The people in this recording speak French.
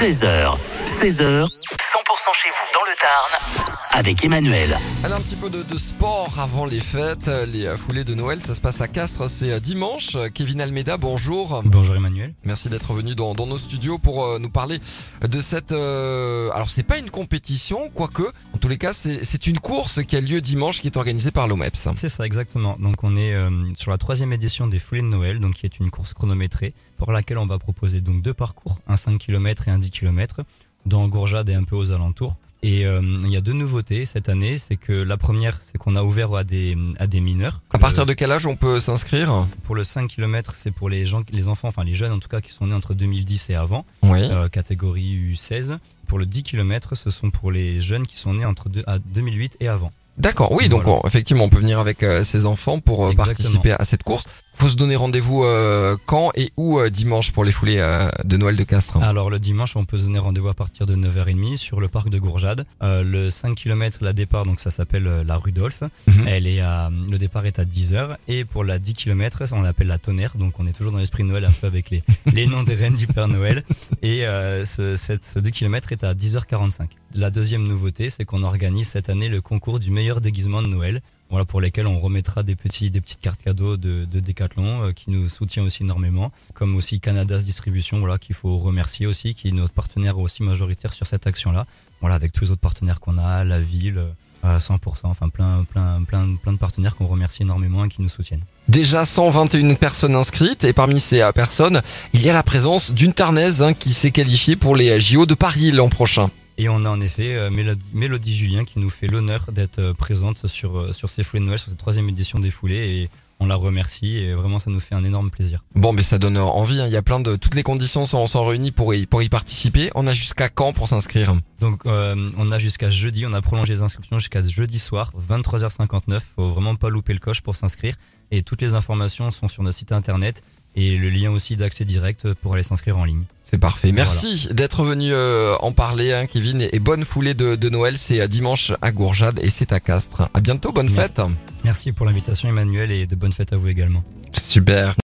13h, 16h, 100% chez vous dans le Tarn avec Emmanuel. Allez, un petit peu de, de sport avant les fêtes, les foulées de Noël, ça se passe à Castres, c'est euh, dimanche. Kevin Almeida, bonjour. Bonjour Emmanuel. Merci d'être venu dans, dans nos studios pour euh, nous parler de cette... euh, alors c'est pas une compétition, quoique, tous les cas c'est c'est une course qui a lieu dimanche qui est organisée par l'OMEPS. C'est ça exactement. Donc on est euh, sur la troisième édition des foulées de Noël, donc qui est une course chronométrée pour laquelle on va proposer donc deux parcours, un 5 km et un 10 km, dans Gourjade et un peu aux alentours. Et euh, il y a deux nouveautés cette année, c'est que la première, c'est qu'on a ouvert à des à des mineurs. À partir de quel âge on peut s'inscrire? Pour le 5 km, c'est pour les gens, les enfants, enfin les jeunes en tout cas, qui sont nés entre 2010 et avant, Oui. euh, catégorie U16. Pour le 10 km, ce sont pour les jeunes qui sont nés entre deux, à 2008 et avant. D'accord, oui, donc Voilà. on- effectivement on peut venir avec euh, ses enfants pour Exactement. participer à cette course. Faut se donner rendez-vous euh, quand et où euh, dimanche pour les foulées euh, de Noël de Castres? Alors le dimanche, on peut se donner rendez-vous à partir de 9h30 sur le parc de Gourjade. Euh, le 5 km, la départ, donc ça s'appelle euh, la Rudolph. Mhm. Elle est à, le départ est à 10h. Et pour la 10 km, on l'appelle la tonnerre. Donc on est toujours dans l'esprit de Noël un peu avec les, les noms des reines du Père Noël. Et euh, ce, cette- ce 10 km est à 10h45. La deuxième nouveauté, c'est qu'on organise cette année le concours du meilleur déguisement de Noël. Voilà, pour lesquels on remettra des petits, des petites cartes cadeaux de, de Decathlon euh, qui nous soutient aussi énormément, comme aussi Canada's Distribution, voilà, qu'il faut remercier aussi, qui est notre partenaire aussi majoritaire sur cette action-là. Voilà, avec tous les autres partenaires qu'on a, la ville, euh, à 100%, enfin plein, plein, plein, plein de partenaires qu'on remercie énormément et qui nous soutiennent. Déjà 121 personnes inscrites et parmi ces euh, personnes, il y a la présence d'une Tarnaise hein, qui s'est qualifiée pour les JO de Paris l'an prochain. Et on a en effet euh, Mélodie, Julien qui nous fait l'honneur d'être euh, présente sur, euh, sur ces foulées de Noël, sur cette troisième édition des foulées, et on la remercie, et vraiment ça nous fait un énorme plaisir. Bon, mais ça donne envie. hein. Il y a plein de toutes les conditions sont, sont réunies pour y, pour y participer. On a jusqu'à quand pour s'inscrire? Donc euh, on a jusqu'à jeudi, on a prolongé les inscriptions jusqu'à jeudi soir, 23h59. Faut vraiment pas louper le coche pour s'inscrire. Et toutes les informations sont sur notre site internet et le lien aussi d'accès direct pour aller s'inscrire en ligne. C'est parfait. Merci d'être venu euh, en parler, hein, Kevin. Et, bonne foulée de, de Noël. C'est à dimanche à Gourjade et c'est à Castres. À bientôt. Bonne Merci. fête. Merci pour l'invitation Emmanuel et de bonnes fêtes à vous également. Super.